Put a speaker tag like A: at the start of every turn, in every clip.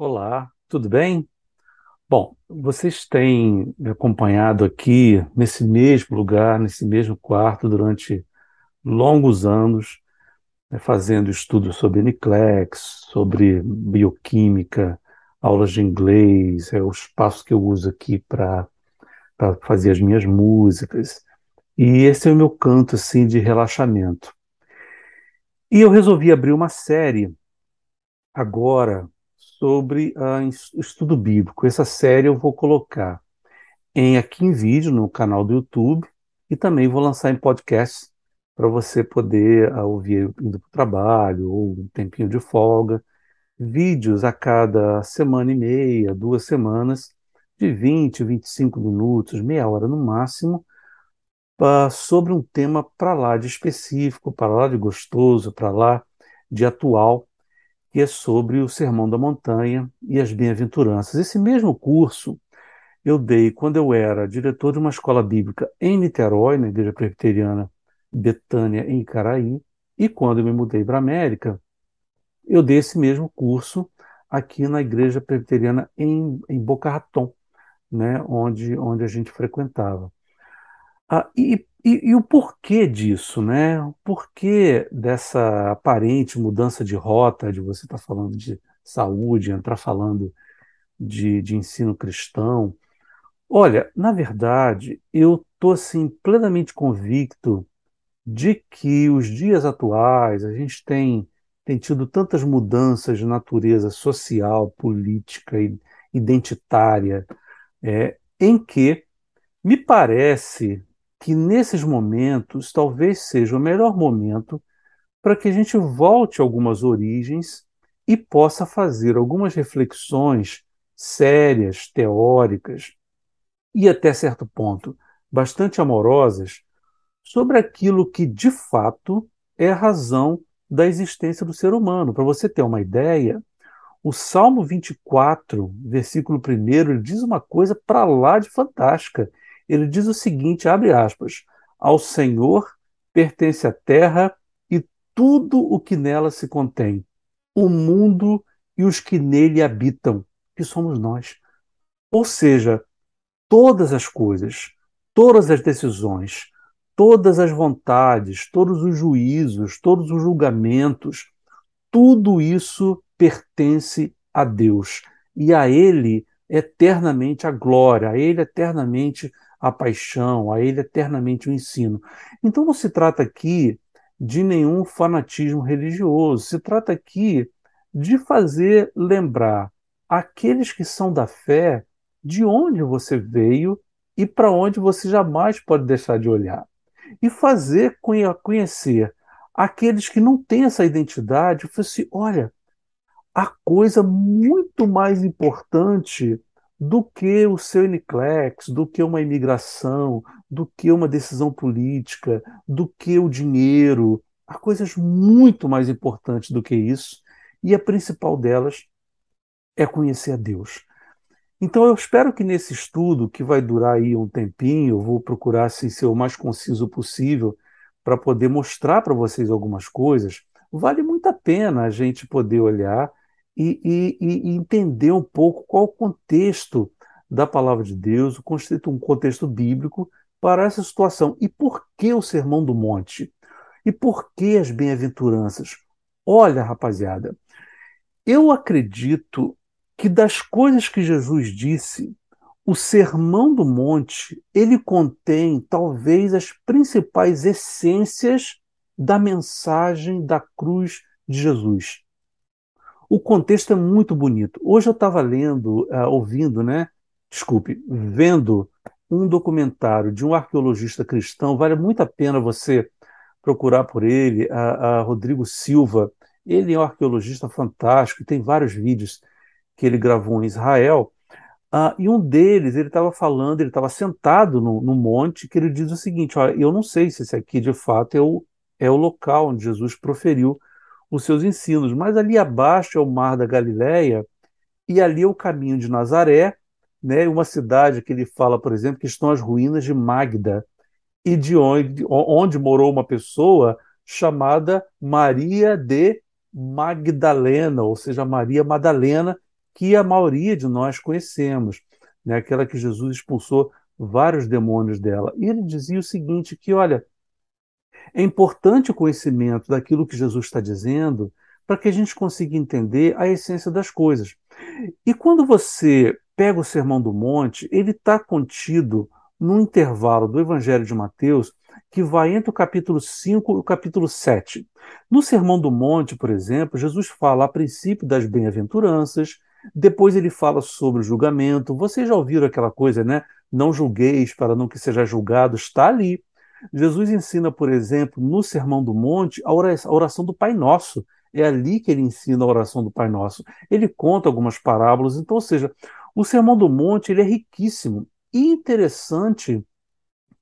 A: Olá, tudo bem? Bom, vocês têm me acompanhado aqui nesse mesmo lugar, nesse mesmo quarto, durante longos anos, né, fazendo estudos sobre NCLEX, sobre bioquímica, aulas de inglês, é o espaço que eu uso aqui para fazer as minhas músicas. E esse é o meu canto assim de relaxamento. E eu resolvi abrir uma série agora sobre uh, estudo bíblico. Essa série eu vou colocar em aqui em vídeo no canal do YouTube e também vou lançar em podcast para você poder uh, ouvir indo para o trabalho ou um tempinho de folga. Vídeos a cada semana e meia, duas semanas, de 20, 25 minutos, meia hora no máximo, uh, sobre um tema para lá de específico, para lá de gostoso, para lá de atual que é sobre o Sermão da Montanha e as Bem-aventuranças. Esse mesmo curso eu dei quando eu era diretor de uma escola bíblica em Niterói, na Igreja Presbiteriana Betânia, em Icaraí, e quando eu me mudei para a América, eu dei esse mesmo curso aqui na Igreja Presbiteriana em, em Boca Raton, né, onde, onde a gente frequentava. Ah, e e, e, o porquê disso, né? O porquê dessa aparente mudança de rota, de você estar tá falando de saúde, entrar falando de, de ensino cristão? Olha, na verdade, eu estou assim, plenamente convicto de que os dias atuais a gente tem, tem tido tantas mudanças de natureza social, política e identitária, é, em que me parece que nesses momentos talvez seja o melhor momento para que a gente volte a algumas origens e possa fazer algumas reflexões sérias, teóricas e até certo ponto bastante amorosas sobre aquilo que de fato é a razão da existência do ser humano. Para você ter uma ideia, o Salmo 24, versículo 1, ele diz uma coisa para lá de fantástica ele diz o seguinte, abre aspas, ao Senhor pertence a terra e tudo o que nela se contém, o mundo e os que nele habitam, que somos nós. Ou seja, todas as coisas, todas as decisões, todas as vontades, todos os juízos, todos os julgamentos, tudo isso pertence a Deus. E a Ele eternamente a glória, a Ele eternamente a paixão, a ele eternamente o ensino. Então não se trata aqui de nenhum fanatismo religioso, se trata aqui de fazer lembrar aqueles que são da fé de onde você veio e para onde você jamais pode deixar de olhar. E fazer conhecer aqueles que não têm essa identidade, assim, olha, a coisa muito mais importante do que o seu NCLEX, do que uma imigração, do que uma decisão política, do que o dinheiro. Há coisas muito mais importantes do que isso, e a principal delas é conhecer a Deus. Então eu espero que nesse estudo, que vai durar aí um tempinho, eu vou procurar assim, ser o mais conciso possível para poder mostrar para vocês algumas coisas. Vale muito a pena a gente poder olhar e, e, e entender um pouco qual o contexto da palavra de Deus, o um contexto bíblico para essa situação. E por que o Sermão do Monte? E por que as bem-aventuranças? Olha, rapaziada, eu acredito que das coisas que Jesus disse, o Sermão do Monte, ele contém talvez as principais essências da mensagem da cruz de Jesus. O contexto é muito bonito. Hoje eu estava lendo, uh, ouvindo, né? Desculpe, vendo um documentário de um arqueologista cristão. Vale muito a pena você procurar por ele, a, a Rodrigo Silva. Ele é um arqueologista fantástico, tem vários vídeos que ele gravou em Israel. Uh, e um deles, ele estava falando, ele estava sentado no, no, monte, que ele diz o seguinte: olha, eu não sei se esse aqui de fato é o, é o local onde Jesus proferiu os seus ensinos. Mas ali abaixo é o Mar da Galileia e ali é o caminho de Nazaré, né, uma cidade que ele fala, por exemplo, que estão as ruínas de Magda e de onde, onde morou uma pessoa chamada Maria de Magdalena, ou seja, Maria Madalena, que a maioria de nós conhecemos, né? aquela que Jesus expulsou vários demônios dela. E ele dizia o seguinte: que olha, é importante o conhecimento daquilo que Jesus está dizendo para que a gente consiga entender a essência das coisas. E quando você pega o Sermão do Monte, ele está contido no intervalo do Evangelho de Mateus, que vai entre o capítulo 5 e o capítulo 7. No Sermão do Monte, por exemplo, Jesus fala a princípio das bem-aventuranças, depois ele fala sobre o julgamento. Vocês já ouviram aquela coisa, né? Não julgueis para não que seja julgado, está ali. Jesus ensina, por exemplo, no Sermão do Monte, a oração do Pai Nosso. É ali que ele ensina a oração do Pai Nosso. Ele conta algumas parábolas, então, ou seja, o Sermão do Monte ele é riquíssimo. E interessante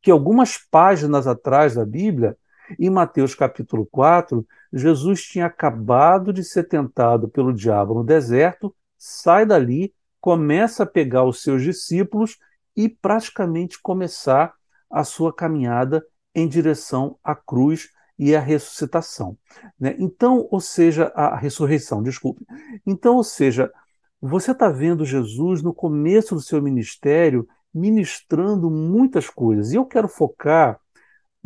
A: que algumas páginas atrás da Bíblia, em Mateus capítulo 4, Jesus tinha acabado de ser tentado pelo diabo no deserto, sai dali, começa a pegar os seus discípulos e praticamente começar a sua caminhada em direção à cruz e à ressuscitação. Né? Então, ou seja, a ressurreição, desculpe. Então, ou seja, você está vendo Jesus no começo do seu ministério ministrando muitas coisas. E eu quero focar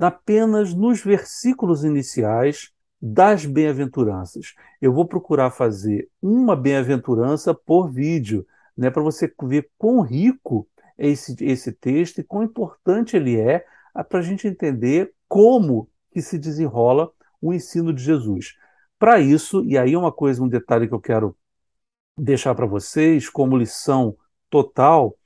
A: apenas nos versículos iniciais das bem-aventuranças. Eu vou procurar fazer uma bem-aventurança por vídeo, né, para você ver quão rico esse, esse texto e quão importante ele é para a gente entender como que se desenrola o ensino de Jesus. Para isso, e aí é uma coisa, um detalhe que eu quero deixar para vocês como lição total,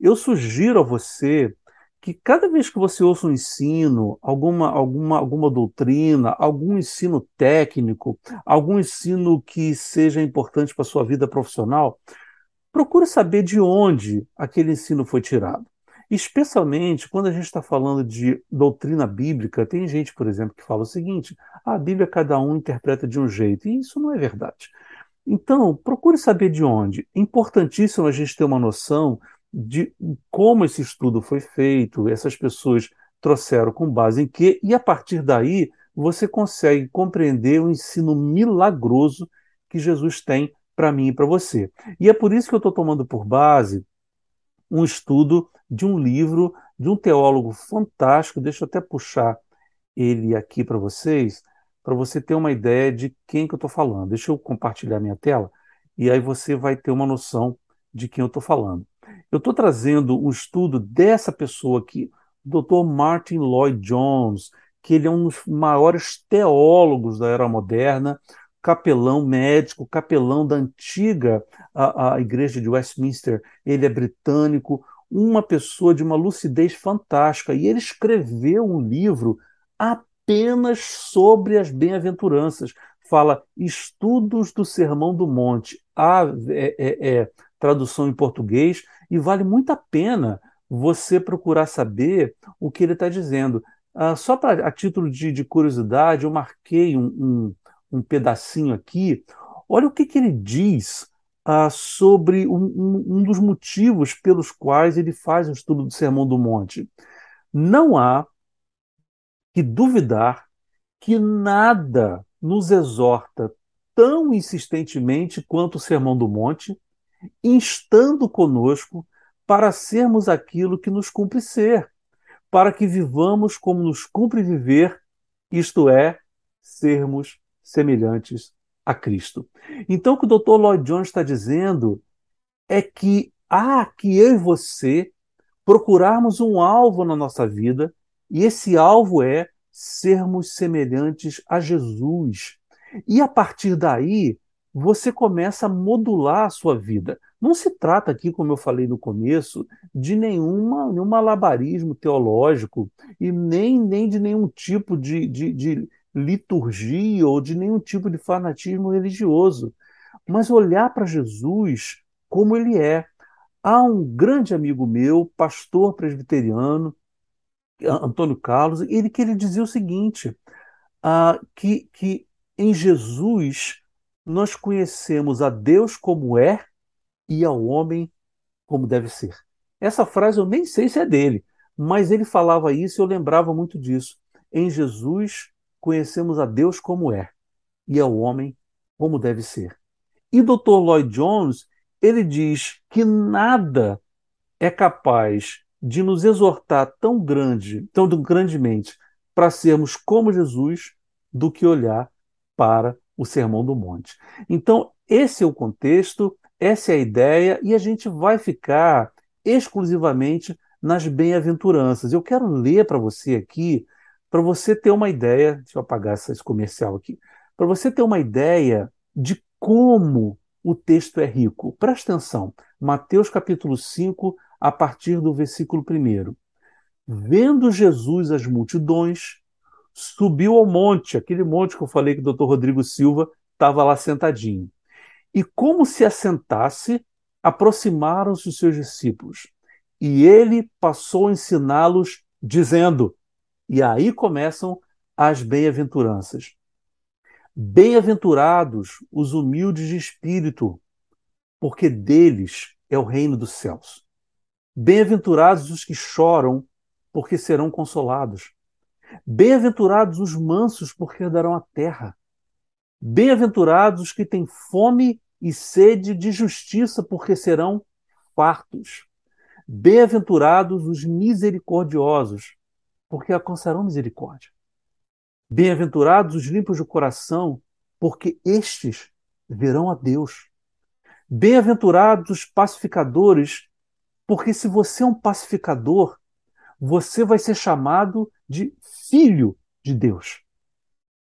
A: eu sugiro a você que cada vez que você ouça um ensino, alguma, alguma, alguma doutrina, algum ensino técnico, algum ensino que seja importante para a sua vida profissional, procure saber de onde aquele ensino foi tirado. Especialmente quando a gente está falando de doutrina bíblica, tem gente, por exemplo, que fala o seguinte: a Bíblia cada um interpreta de um jeito, e isso não é verdade. Então, procure saber de onde. É importantíssimo a gente ter uma noção de como esse estudo foi feito, essas pessoas trouxeram com base em quê, e a partir daí você consegue compreender o ensino milagroso que Jesus tem para mim e para você. E é por isso que eu estou tomando por base um estudo de um livro de um teólogo fantástico, deixa eu até puxar ele aqui para vocês, para você ter uma ideia de quem que eu estou falando. Deixa eu compartilhar minha tela e aí você vai ter uma noção de quem eu estou falando. Eu estou trazendo um estudo dessa pessoa aqui, o Dr. Martin Lloyd Jones, que ele é um dos maiores teólogos da era moderna, capelão médico, capelão da antiga a, a igreja de Westminster. Ele é britânico, uma pessoa de uma lucidez fantástica. E ele escreveu um livro apenas sobre as bem-aventuranças. Fala Estudos do Sermão do Monte, a é, é, é, tradução em português, e vale muito a pena você procurar saber o que ele está dizendo. Ah, só para a título de, de, curiosidade, eu marquei um, um, um, pedacinho aqui. Olha o que, que ele diz ah, sobre um, um dos motivos pelos quais ele faz o estudo do Sermão do Monte. Não há que duvidar que nada nos exorta tão insistentemente quanto o Sermão do Monte, instando conosco para sermos aquilo que nos cumpre ser, para que vivamos como nos cumpre viver, isto é, sermos semelhantes a Cristo. Então, o que o Dr. Lloyd Jones está dizendo é que há que eu e você procurarmos um alvo na nossa vida, e esse alvo é sermos semelhantes a Jesus. E a partir daí, você começa a modular a sua vida. Não se trata aqui, como eu falei no começo, de nenhuma, nenhum malabarismo teológico e nem, nem de nenhum tipo de, de, de liturgia ou de nenhum tipo de fanatismo religioso, mas olhar para Jesus como ele é. Há um grande amigo meu, pastor presbiteriano, Antônio Carlos, ele que ele dizia o seguinte, uh, que, que em Jesus nós conhecemos a Deus como é e ao homem como deve ser. Essa frase eu nem sei se é dele, mas ele falava isso e eu lembrava muito disso. Em Jesus conhecemos a Deus como é e ao homem como deve ser. E Dr. Lloyd Jones, ele diz que nada é capaz de nos exortar tão grande, tão grandemente, para sermos como Jesus, do que olhar para o Sermão do Monte. Então, esse é o contexto, essa é a ideia, e a gente vai ficar exclusivamente nas bem-aventuranças. Eu quero ler para você aqui, para você ter uma ideia, deixa eu apagar esse comercial aqui, para você ter uma ideia de como o texto é rico. Presta atenção, Mateus capítulo 5, a partir do versículo 1. Vendo Jesus as multidões, subiu ao monte, aquele monte que eu falei que o doutor Rodrigo Silva estava lá sentadinho. E como se assentasse, aproximaram-se os seus discípulos. E ele passou a ensiná-los, dizendo: E aí começam as bem-aventuranças. Bem-aventurados os humildes de espírito, porque deles é o reino dos céus. Bem-aventurados os que choram, porque serão consolados. Bem-aventurados os mansos, porque herdarão a terra. Bem-aventurados os que têm fome e sede de justiça, porque serão fartos. Bem-aventurados os misericordiosos, porque alcançarão misericórdia. Bem-aventurados os limpos de coração, porque estes verão a Deus. Bem-aventurados os pacificadores, porque se você é um pacificador, você vai ser chamado de filho de Deus.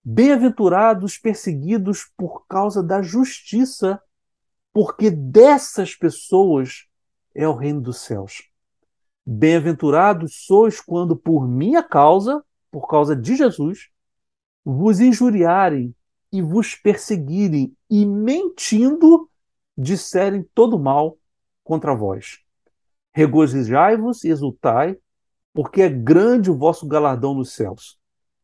A: Bem-aventurados perseguidos por causa da justiça, porque dessas pessoas é o reino dos céus. Bem-aventurados sois quando por minha causa, por causa de Jesus, vos injuriarem e vos perseguirem e mentindo disserem todo mal contra vós. Regozijai-vos e exultai, porque é grande o vosso galardão nos céus,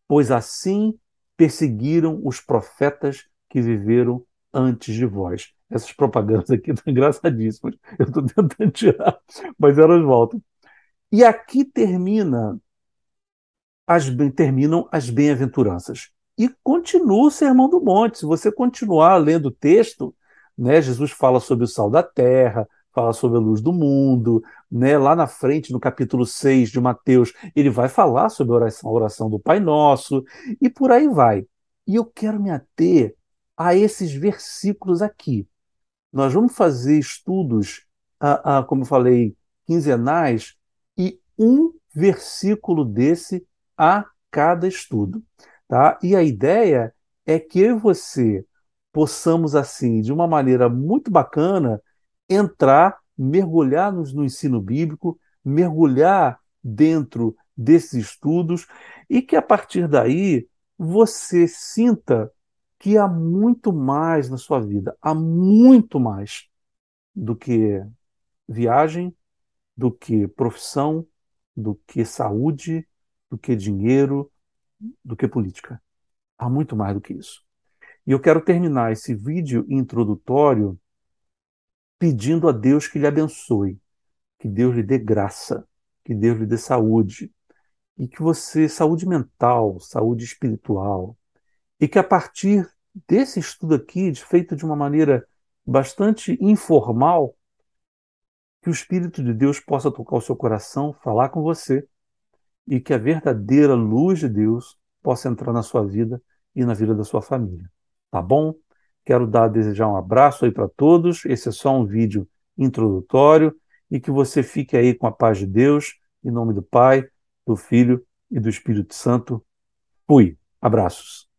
A: pois assim perseguiram os profetas que viveram antes de vós. Essas propagandas aqui estão engraçadíssimas. Eu estou tentando tirar, mas elas voltam. E aqui termina as, terminam as bem-aventuranças. E continua o Sermão do Monte. Se você continuar lendo o texto, né, Jesus fala sobre o sal da terra, fala sobre a luz do mundo, né? Lá na frente, no capítulo 6 de Mateus, ele vai falar sobre a oração, a oração do Pai Nosso, e por aí vai. E eu quero me ater a esses versículos aqui. Nós vamos fazer estudos, ah, ah, como eu falei, quinzenais, um versículo desse a cada estudo. Tá? E a ideia é que eu e você possamos, assim, de uma maneira muito bacana, entrar, mergulhar no, no ensino bíblico, mergulhar dentro desses estudos e que a partir daí você sinta que há muito mais na sua vida, há muito mais do que viagem, do que profissão, do que saúde, do que dinheiro, do que política. Há muito mais do que isso. E eu quero terminar esse vídeo introdutório pedindo a Deus que lhe abençoe, que Deus lhe dê graça, que Deus lhe dê saúde, e que você, saúde mental, saúde espiritual, e que a partir desse estudo aqui, feito de uma maneira bastante informal, que o Espírito de Deus possa tocar o seu coração, falar com você e que a verdadeira luz de Deus possa entrar na sua vida e na vida da sua família. Tá bom? Quero dar desejar um abraço aí para todos. Esse é só um vídeo introdutório e que você fique aí com a paz de Deus, em nome do Pai, do Filho e do Espírito Santo. Fui. Abraços.